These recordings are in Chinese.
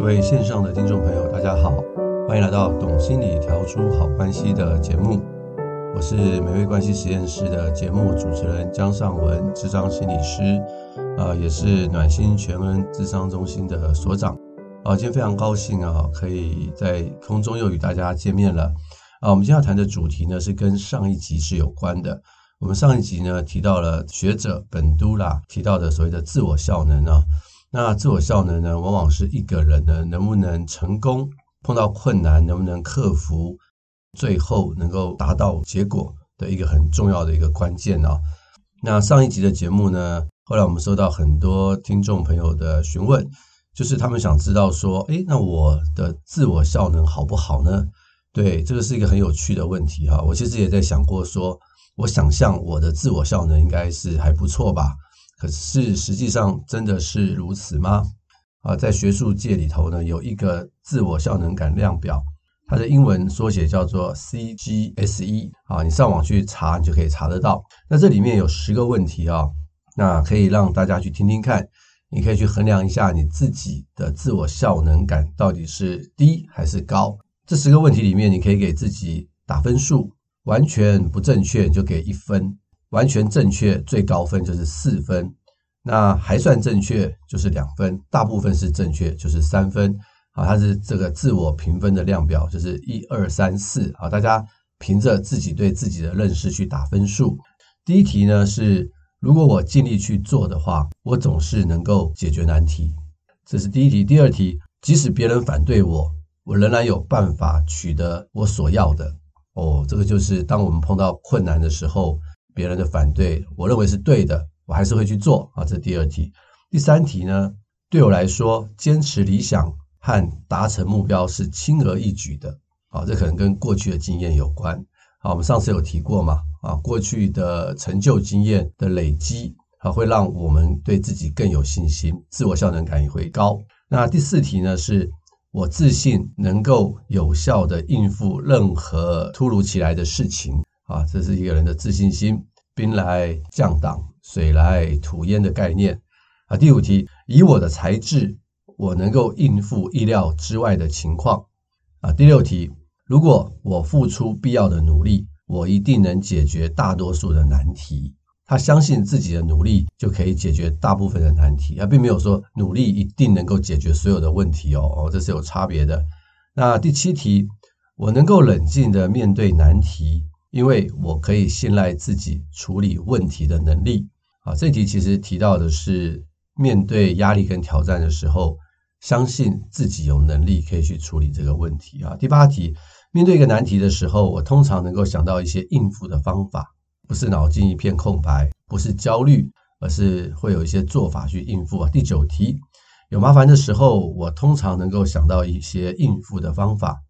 各位线上的听众朋友，大家好，欢迎来到《懂心理调出好关系》的节目。我是美味关系实验室的节目主持人江尚文，智商心理师，啊、也是暖心全恩智商中心的所长。啊、今天非常高兴啊，可以在空中又与大家见面了。啊、我们今天要谈的主题呢，是跟上一集是有关的。我们上一集呢，提到了学者本都拉提到的所谓的自我效能啊。那自我效能呢，往往是一个人呢能不能成功，碰到困难能不能克服，最后能够达到结果的一个很重要的一个关键啊。那上一集的节目呢，后来我们收到很多听众朋友的询问，就是他们想知道说，诶，那我的自我效能好不好呢？对，这个是一个很有趣的问题哈。我其实也在想过说，我想象我的自我效能应该是还不错吧。可是实际上真的是如此吗？啊，在学术界里头呢，有一个自我效能感量表，它的英文缩写叫做 CGSE 啊，你上网去查，你就可以查得到。那这里面有十个问题啊，那可以让大家去听听看，你可以去衡量一下你自己的自我效能感到底是低还是高。这十个问题里面，你可以给自己打分数，完全不正确就给一分。完全正确最高分就是四分，那还算正确就是两分，大部分是正确就是三分。啊，它是这个自我评分的量表，就是一二三四。啊，大家凭着自己对自己的认识去打分数。第一题呢是，如果我尽力去做的话，我总是能够解决难题。这是第一题。第二题，即使别人反对我，我仍然有办法取得我所要的。哦，这个就是当我们碰到困难的时候。别人的反对，我认为是对的，我还是会去做啊。这第二题，第三题呢？对我来说，坚持理想和达成目标是轻而易举的。啊，这可能跟过去的经验有关。啊，我们上次有提过嘛？啊，过去的成就经验的累积啊，会让我们对自己更有信心，自我效能感也会高。那第四题呢？是我自信能够有效地应付任何突如其来的事情。啊，这是一个人的自信心，兵来将挡，水来土掩的概念。啊，第五题，以我的才智，我能够应付意料之外的情况。啊，第六题，如果我付出必要的努力，我一定能解决大多数的难题。他相信自己的努力就可以解决大部分的难题，他并没有说努力一定能够解决所有的问题哦，哦，这是有差别的。那第七题，我能够冷静地面对难题。因为我可以信赖自己处理问题的能力啊，这题其实提到的是面对压力跟挑战的时候，相信自己有能力可以去处理这个问题啊。第八题，面对一个难题的时候，我通常能够想到一些应付的方法，不是脑筋一片空白，不是焦虑，而是会有一些做法去应付啊。第九题，有麻烦的时候，我通常能够想到一些应付的方法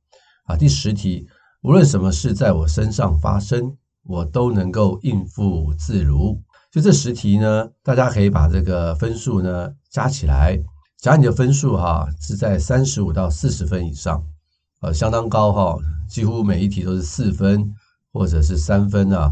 啊。第十题。无论什么事在我身上发生，我都能够应付自如。就这十题呢，大家可以把这个分数呢加起来。假如你的分数哈是在三十五到四十分以上，呃，相当高哈，几乎每一题都是四分或者是三分啊。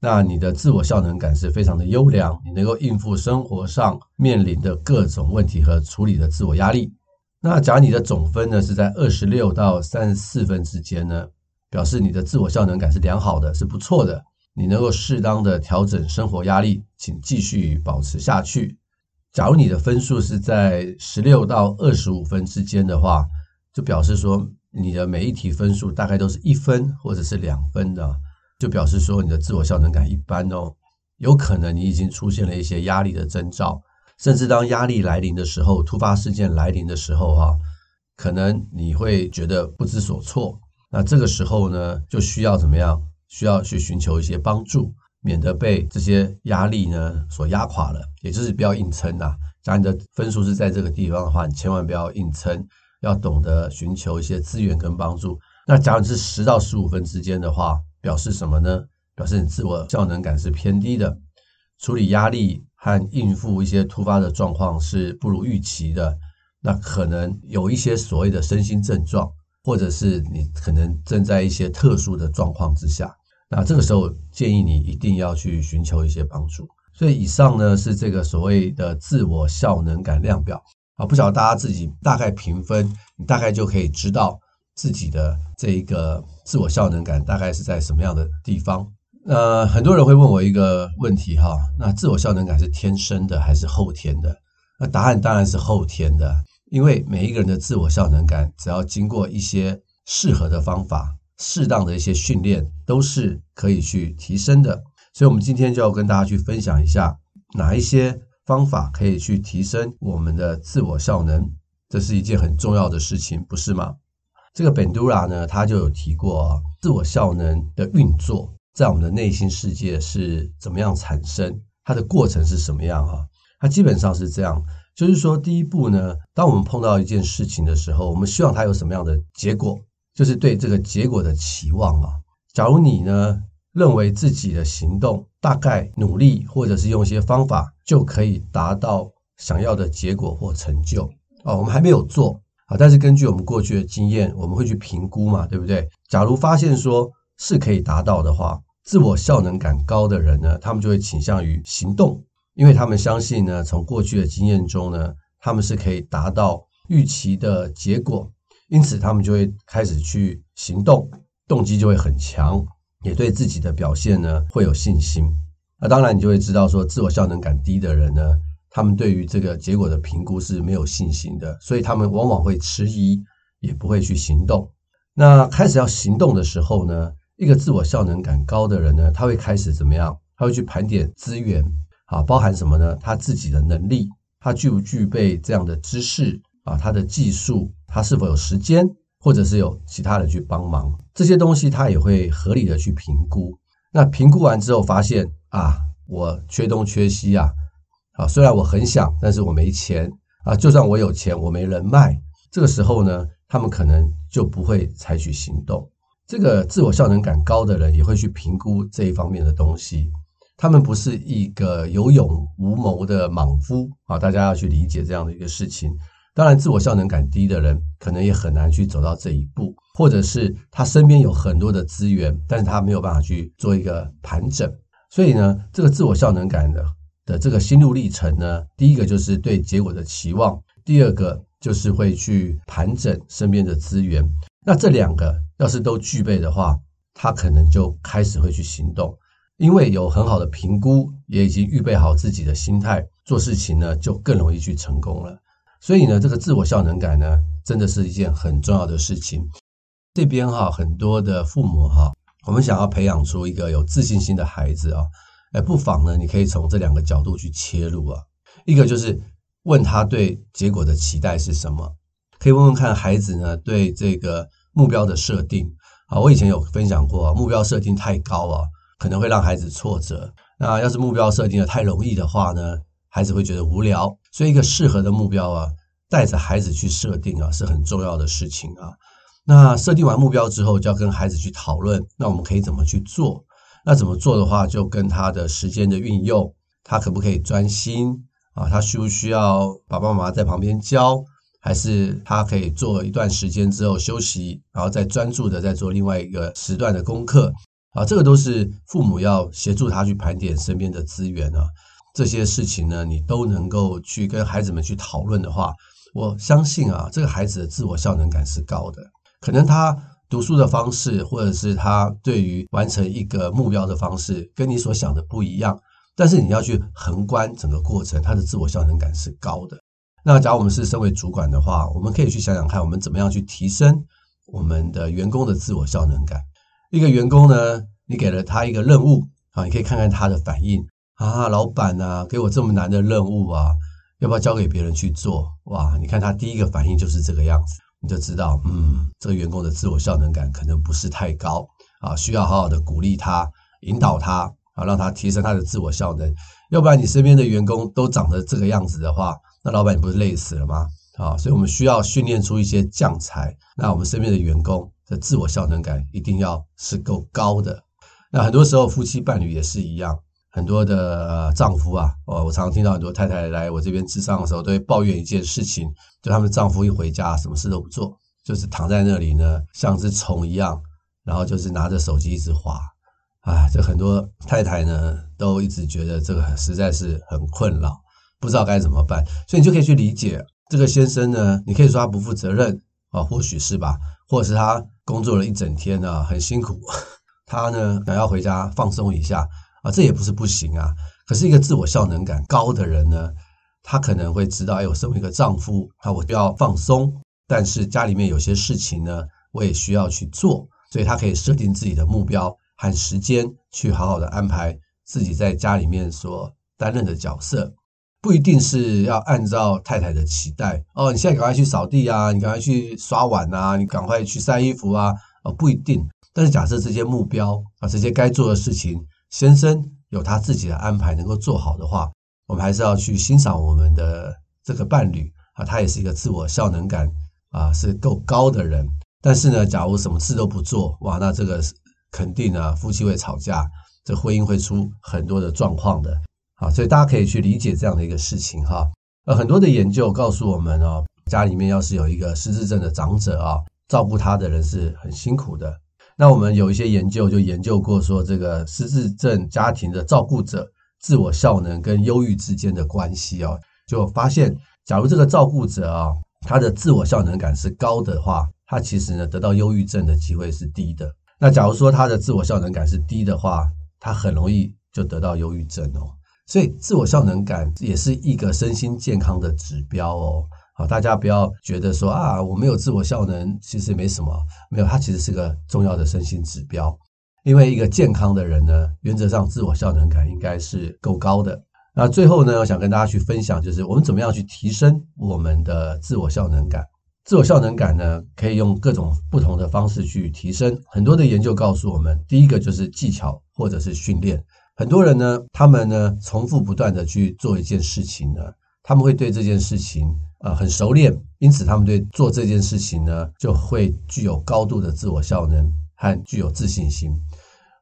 那你的自我效能感是非常的优良，你能够应付生活上面临的各种问题和处理的自我压力。那假如你的总分呢是在二十六到三十四分之间呢？表示你的自我效能感是良好的，是不错的。你能够适当的调整生活压力，请继续保持下去。假如你的分数是在十六到二十五分之间的话，就表示说你的每一题分数大概都是一分或者是两分的，就表示说你的自我效能感一般哦。有可能你已经出现了一些压力的征兆，甚至当压力来临的时候，突发事件来临的时候，哈，可能你会觉得不知所措。那这个时候呢，就需要怎么样？需要去寻求一些帮助，免得被这些压力呢所压垮了。也就是不要硬撑呐。假如你的分数是在这个地方的话，你千万不要硬撑，要懂得寻求一些资源跟帮助。那假如是十到十五分之间的话，表示什么呢？表示你自我效能感是偏低的，处理压力和应付一些突发的状况是不如预期的。那可能有一些所谓的身心症状。或者是你可能正在一些特殊的状况之下，那这个时候建议你一定要去寻求一些帮助。所以以上呢是这个所谓的自我效能感量表。啊，不晓得大家自己大概评分，你大概就可以知道自己的这一个自我效能感大概是在什么样的地方。呃，很多人会问我一个问题哈，那自我效能感是天生的还是后天的？那答案当然是后天的，因为每一个人的自我效能感，只要经过一些适合的方法、适当的一些训练，都是可以去提升的。所以，我们今天就要跟大家去分享一下哪一些。方法可以去提升我们的自我效能，这是一件很重要的事情，不是吗？这个 Bandura 呢，他就有提过，自我效能的运作在我们的内心世界是怎么样产生，它的过程是什么样啊？它基本上是这样，就是说，第一步呢，当我们碰到一件事情的时候，我们希望它有什么样的结果，就是对这个结果的期望啊。假如你呢，认为自己的行动大概努力，或者是用一些方法就可以达到想要的结果或成就哦，我们还没有做啊，但是根据我们过去的经验，我们会去评估嘛，对不对？假如发现说是可以达到的话，自我效能感高的人呢，他们就会倾向于行动，因为他们相信呢，从过去的经验中呢，他们是可以达到预期的结果，因此他们就会开始去行动，动机就会很强。也对自己的表现呢会有信心，那当然你就会知道说，自我效能感低的人呢，他们对于这个结果的评估是没有信心的，所以他们往往会迟疑，也不会去行动。那开始要行动的时候呢，一个自我效能感高的人呢，他会开始怎么样？他会去盘点资源啊，包含什么呢？他自己的能力，他具不具备这样的知识啊？他的技术，他是否有时间？或者是有其他人去帮忙，这些东西他也会合理的去评估。那评估完之后发现啊，我缺东缺西啊，啊，虽然我很想，但是我没钱啊。就算我有钱，我没人脉。这个时候呢，他们可能就不会采取行动。这个自我效能感高的人也会去评估这一方面的东西。他们不是一个有勇无谋的莽夫啊，大家要去理解这样的一个事情。当然，自我效能感低的人可能也很难去走到这一步，或者是他身边有很多的资源，但是他没有办法去做一个盘整。所以呢，这个自我效能感的的这个心路历程呢，第一个就是对结果的期望，第二个就是会去盘整身边的资源。那这两个要是都具备的话，他可能就开始会去行动，因为有很好的评估，也已经预备好自己的心态，做事情呢就更容易去成功了。所以呢，这个自我效能感呢，真的是一件很重要的事情。这边哈，很多的父母哈，我们想要培养出一个有自信心的孩子啊，哎，不妨呢，你可以从这两个角度去切入啊。一个就是问他对结果的期待是什么，可以问问看孩子呢对这个目标的设定啊。我以前有分享过，目标设定太高啊，可能会让孩子挫折。那要是目标设定的太容易的话呢，孩子会觉得无聊，所以一个适合的目标啊，带着孩子去设定啊，是很重要的事情啊。那设定完目标之后，就要跟孩子去讨论，那我们可以怎么去做？那怎么做的话，就跟他的时间的运用，他可不可以专心啊？他需不需要爸爸妈妈在旁边教，还是他可以做一段时间之后休息，然后再专注的再做另外一个时段的功课啊？这个都是父母要协助他去盘点身边的资源啊。这些事情呢，你都能够去跟孩子们去讨论的话，我相信啊，这个孩子的自我效能感是高的。可能他读书的方式，或者是他对于完成一个目标的方式，跟你所想的不一样。但是你要去横观整个过程，他的自我效能感是高的。那假如我们是身为主管的话，我们可以去想想看，我们怎么样去提升我们的员工的自我效能感。一个员工呢，你给了他一个任务啊，你可以看看他的反应。啊，老板啊，给我这么难的任务啊，要不要交给别人去做？哇，你看他第一个反应就是这个样子，你就知道，嗯，这个员工的自我效能感可能不是太高啊，需要好好的鼓励他，引导他啊，让他提升他的自我效能。要不然你身边的员工都长得这个样子的话，那老板你不是累死了吗？啊，所以我们需要训练出一些将才，那我们身边的员工的自我效能感一定要是够高的。那很多时候夫妻伴侣也是一样。很多的丈夫啊，哦，我常常听到很多太太来我这边咨商的时候，都会抱怨一件事情，就他们丈夫一回家，什么事都不做，就是躺在那里呢，像只虫一样，然后就是拿着手机一直滑，啊，这很多太太呢，都一直觉得这个实在是很困扰，不知道该怎么办，所以你就可以去理解，这个先生呢，你可以说他不负责任啊，或许是吧，或者是他工作了一整天啊，很辛苦，他呢想要回家放松一下啊，这也不是不行啊。可是一个自我效能感高的人呢，他可能会知道，哎，我身为一个丈夫啊，我就要放松，但是家里面有些事情呢，我也需要去做，所以他可以设定自己的目标和时间，去好好的安排自己在家里面所担任的角色。不一定是要按照太太的期待哦，你现在赶快去扫地啊，你赶快去刷碗啊，你赶快去晒衣服啊，哦，不一定。但是假设这些目标啊，这些该做的事情，先生有他自己的安排，能够做好的话，我们还是要去欣赏我们的这个伴侣啊，他也是一个自我效能感啊是够高的人。但是呢，假如什么事都不做，哇，那这个肯定啊，夫妻会吵架，这婚姻会出很多的状况的。啊，所以大家可以去理解这样的一个事情哈。呃，很多的研究告诉我们哦，家里面要是有一个失智症的长者啊，照顾他的人是很辛苦的。那我们有一些研究就研究过说，这个失智症家庭的照顾者自我效能跟忧郁之间的关系哦，就发现，假如这个照顾者啊，他的自我效能感是高的话，他其实呢得到忧郁症的机会是低的。那假如说他的自我效能感是低的话，他很容易就得到忧郁症哦。所以，自我效能感也是一个身心健康的指标哦。好，大家不要觉得说啊，我没有自我效能，其实没什么。没有，它其实是个重要的身心指标。因为一个健康的人呢，原则上自我效能感应该是够高的。那最后呢，我想跟大家去分享，就是我们怎么样去提升我们的自我效能感。自我效能感呢，可以用各种不同的方式去提升。很多的研究告诉我们，第一个就是技巧或者是训练。很多人呢，他们呢重复不断的去做一件事情呢，他们会对这件事情呃很熟练，因此他们对做这件事情呢就会具有高度的自我效能和具有自信心。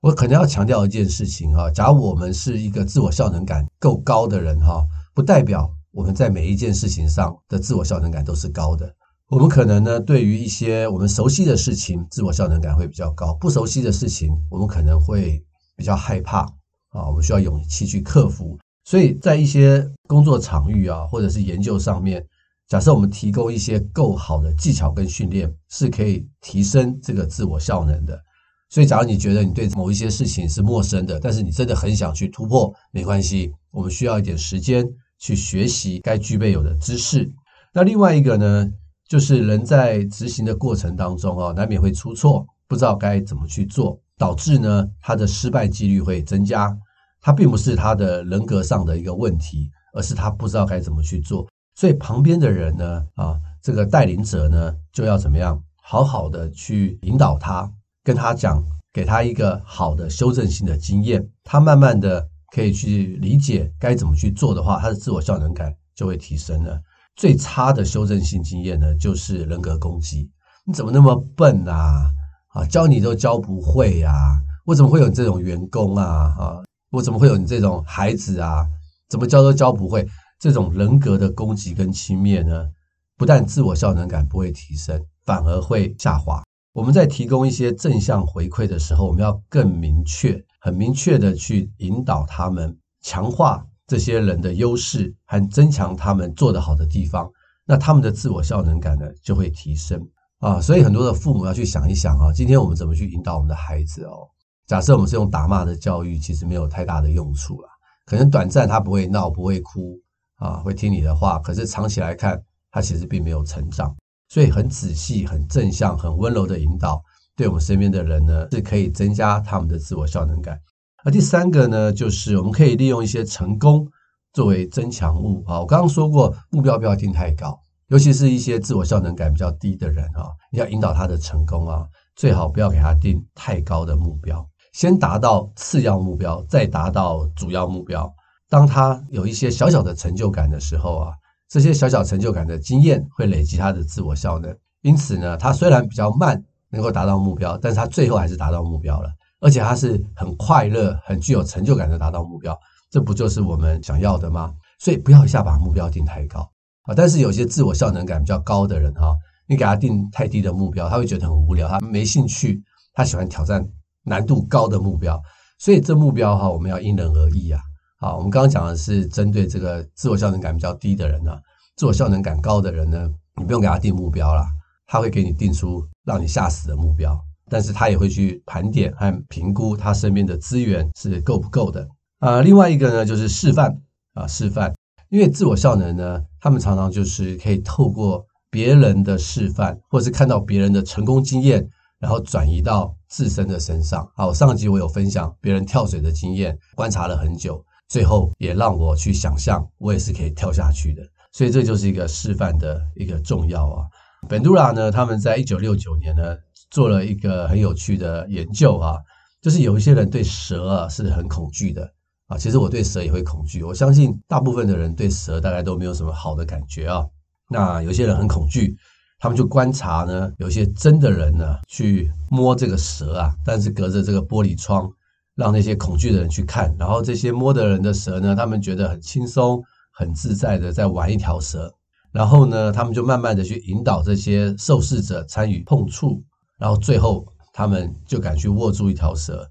我可能要强调一件事情哈，假如我们是一个自我效能感够高的人哈，不代表我们在每一件事情上的自我效能感都是高的。我们可能呢对于一些我们熟悉的事情，自我效能感会比较高；不熟悉的事情，我们可能会比较害怕。啊，我们需要勇气去克服。所以在一些工作场域啊，或者是研究上面，假设我们提供一些够好的技巧跟训练，是可以提升这个自我效能的。所以，假如你觉得你对某一些事情是陌生的，但是你真的很想去突破，没关系，我们需要一点时间去学习该具备有的知识。那另外一个呢，就是人在执行的过程当中啊，难免会出错，不知道该怎么去做。导致呢，他的失败几率会增加。他并不是他的人格上的一个问题，而是他不知道该怎么去做。所以旁边的人呢，啊，这个带领者呢，就要怎么样好好的去引导他，跟他讲，给他一个好的修正性的经验。他慢慢的可以去理解该怎么去做的话，他的自我效能感就会提升了。最差的修正性经验呢，就是人格攻击。你怎么那么笨啊？啊，教你都教不会呀、啊！我怎么会有这种员工啊？啊，我怎么会有你这种孩子啊？怎么教都教不会？这种人格的攻击跟轻蔑呢？不但自我效能感不会提升，反而会下滑。我们在提供一些正向回馈的时候，我们要更明确、很明确的去引导他们，强化这些人的优势和增强他们做得好的地方，那他们的自我效能感呢，就会提升。啊，所以很多的父母要去想一想啊，今天我们怎么去引导我们的孩子哦？假设我们是用打骂的教育，其实没有太大的用处了。可能短暂他不会闹，不会哭啊，会听你的话。可是长期来看，他其实并没有成长。所以很仔细、很正向、很温柔的引导，对我们身边的人呢，是可以增加他们的自我效能感。而第三个呢，就是我们可以利用一些成功作为增强物啊。我刚刚说过，目标不要定太高。尤其是一些自我效能感比较低的人啊，你要引导他的成功啊，最好不要给他定太高的目标，先达到次要目标，再达到主要目标。当他有一些小小的成就感的时候啊，这些小小成就感的经验会累积他的自我效能。因此呢，他虽然比较慢能够达到目标，但是他最后还是达到目标了，而且他是很快乐、很具有成就感的达到目标。这不就是我们想要的吗？所以不要一下把目标定太高。啊，但是有些自我效能感比较高的人哈，你给他定太低的目标，他会觉得很无聊，他没兴趣，他喜欢挑战难度高的目标，所以这目标哈，我们要因人而异啊。好，我们刚刚讲的是针对这个自我效能感比较低的人呢，自我效能感高的人呢，你不用给他定目标啦，他会给你定出让你吓死的目标，但是他也会去盘点和评估他身边的资源是够不够的啊。另外一个呢，就是示范啊，示范，因为自我效能呢，他们常常就是可以透过别人的示范，或是看到别人的成功经验，然后转移到自身的身上。好，上集我有分享别人跳水的经验，观察了很久，最后也让我去想象，我也是可以跳下去的。所以这就是一个示范的一个重要啊。本杜拉呢，他们在一九六九年呢做了一个很有趣的研究啊，就是有一些人对蛇啊是很恐惧的啊。其实我对蛇也会恐惧，我相信大部分的人对蛇大概都没有什么好的感觉啊。那有些人很恐惧，他们就观察呢，有些真的人呢去摸这个蛇啊，但是隔着这个玻璃窗，让那些恐惧的人去看，然后这些摸的人的蛇呢，他们觉得很轻松。很自在的在玩一条蛇，然后呢，他们就慢慢的去引导这些受试者参与碰触，然后最后他们就敢去握住一条蛇，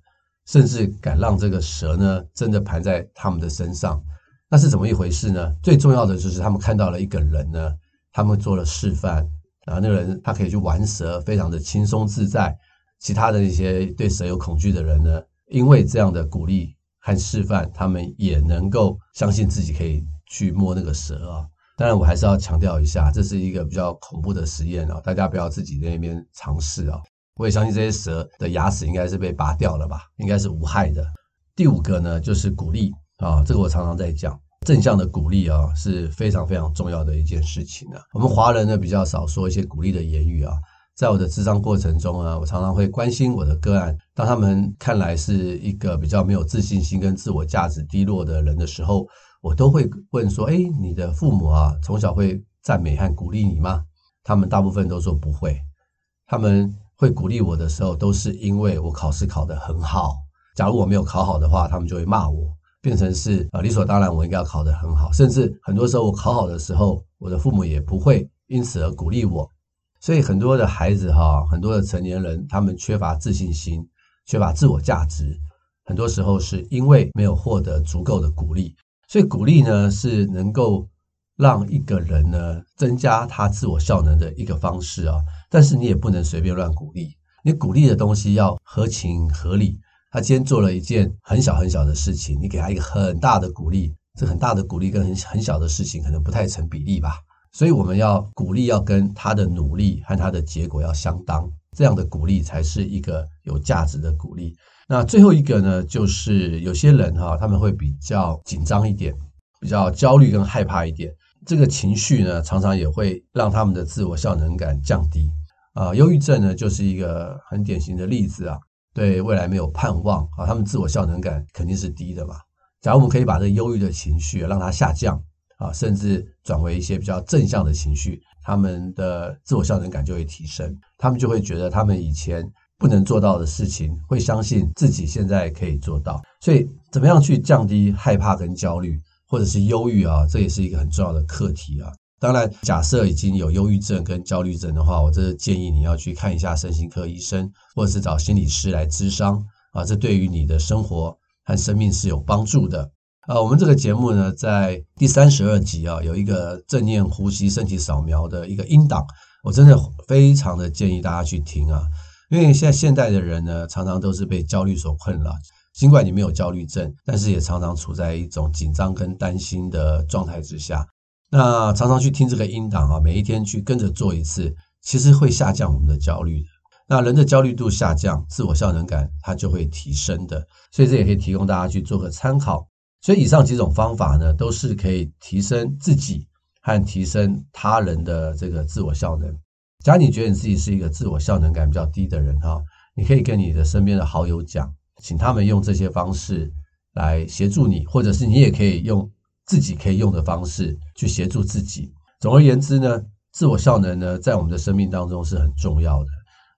甚至敢让这个蛇呢真的盘在他们的身上。那是怎么一回事呢？最重要的就是他们看到了一个人呢，他们做了示范，然后那个人他可以去玩蛇，非常的轻松自在。其他的那些对蛇有恐惧的人呢，因为这样的鼓励和示范，他们也能够相信自己可以。去摸那个蛇啊！当然，我还是要强调一下，这是一个比较恐怖的实验啊，大家不要自己在那边尝试啊。我也相信这些蛇的牙齿应该是被拔掉了吧，应该是无害的。第五个呢，就是鼓励啊，这个我常常在讲，正向的鼓励啊是非常非常重要的一件事情啊。我们华人呢比较少说一些鼓励的言语啊，在我的咨商过程中啊，我常常会关心我的个案，当他们看来是一个比较没有自信心跟自我价值低落的人的时候。我都会问说：“哎，你的父母啊，从小会赞美和鼓励你吗？”他们大部分都说不会。他们会鼓励我的时候，都是因为我考试考得很好。假如我没有考好的话，他们就会骂我，变成是呃，理所当然我应该要考得很好。甚至很多时候我考好的时候，我的父母也不会因此而鼓励我。所以很多的孩子哈，很多的成年人，他们缺乏自信心，缺乏自我价值，很多时候是因为没有获得足够的鼓励。所以鼓励呢，是能够让一个人呢增加他自我效能的一个方式啊。但是你也不能随便乱鼓励，你鼓励的东西要合情合理。他今天做了一件很小很小的事情，你给他一个很大的鼓励，这很大的鼓励跟很很小的事情可能不太成比例吧。所以我们要鼓励要跟他的努力和他的结果要相当，这样的鼓励才是一个有价值的鼓励。那最后一个呢，就是有些人哈，他们会比较紧张一点，比较焦虑跟害怕一点。这个情绪呢，常常也会让他们的自我效能感降低。啊，忧郁症呢，就是一个很典型的例子啊。对未来没有盼望啊，他们自我效能感肯定是低的嘛。假如我们可以把这忧郁的情绪让它下降啊，甚至转为一些比较正向的情绪，他们的自我效能感就会提升。他们就会觉得他们以前。不能做到的事情，会相信自己现在可以做到。所以，怎么样去降低害怕跟焦虑，或者是忧郁啊？这也是一个很重要的课题啊。当然，假设已经有忧郁症跟焦虑症的话，我这是建议你要去看一下身心科医生，或者是找心理师来咨商啊。这对于你的生活和生命是有帮助的。啊，我们这个节目呢，在第三十二集啊，有一个正念呼吸身体扫描的一个音档，我真的非常的建议大家去听啊。因为现在现代的人呢，常常都是被焦虑所困扰。尽管你没有焦虑症，但是也常常处在一种紧张跟担心的状态之下。那常常去听这个音档啊，每一天去跟着做一次，其实会下降我们的焦虑的。那人的焦虑度下降，自我效能感它就会提升的。所以这也可以提供大家去做个参考。所以以上几种方法呢，都是可以提升自己和提升他人的这个自我效能。假如你觉得你自己是一个自我效能感比较低的人哈，你可以跟你的身边的好友讲，请他们用这些方式来协助你，或者是你也可以用自己可以用的方式去协助自己。总而言之呢，自我效能呢，在我们的生命当中是很重要的。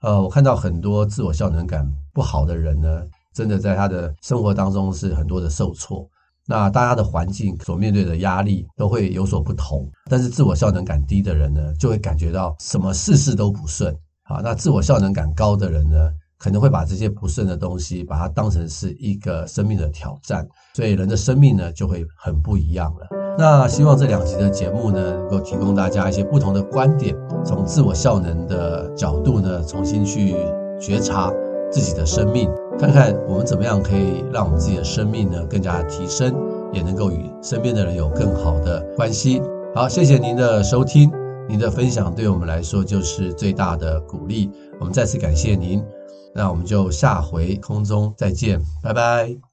呃，我看到很多自我效能感不好的人呢，真的在他的生活当中是很多的受挫。那大家的环境所面对的压力都会有所不同，但是自我效能感低的人呢，就会感觉到什么事事都不顺。好，那自我效能感高的人呢，可能会把这些不顺的东西，把它当成是一个生命的挑战，所以人的生命呢，就会很不一样了。那希望这两集的节目呢，能够提供大家一些不同的观点，从自我效能的角度呢，重新去觉察自己的生命，看看我们怎么样可以让我们自己的生命呢更加提升，也能够与身边的人有更好的关系。好，谢谢您的收听，您的分享对我们来说就是最大的鼓励。我们再次感谢您，那我们就下回空中再见，拜拜。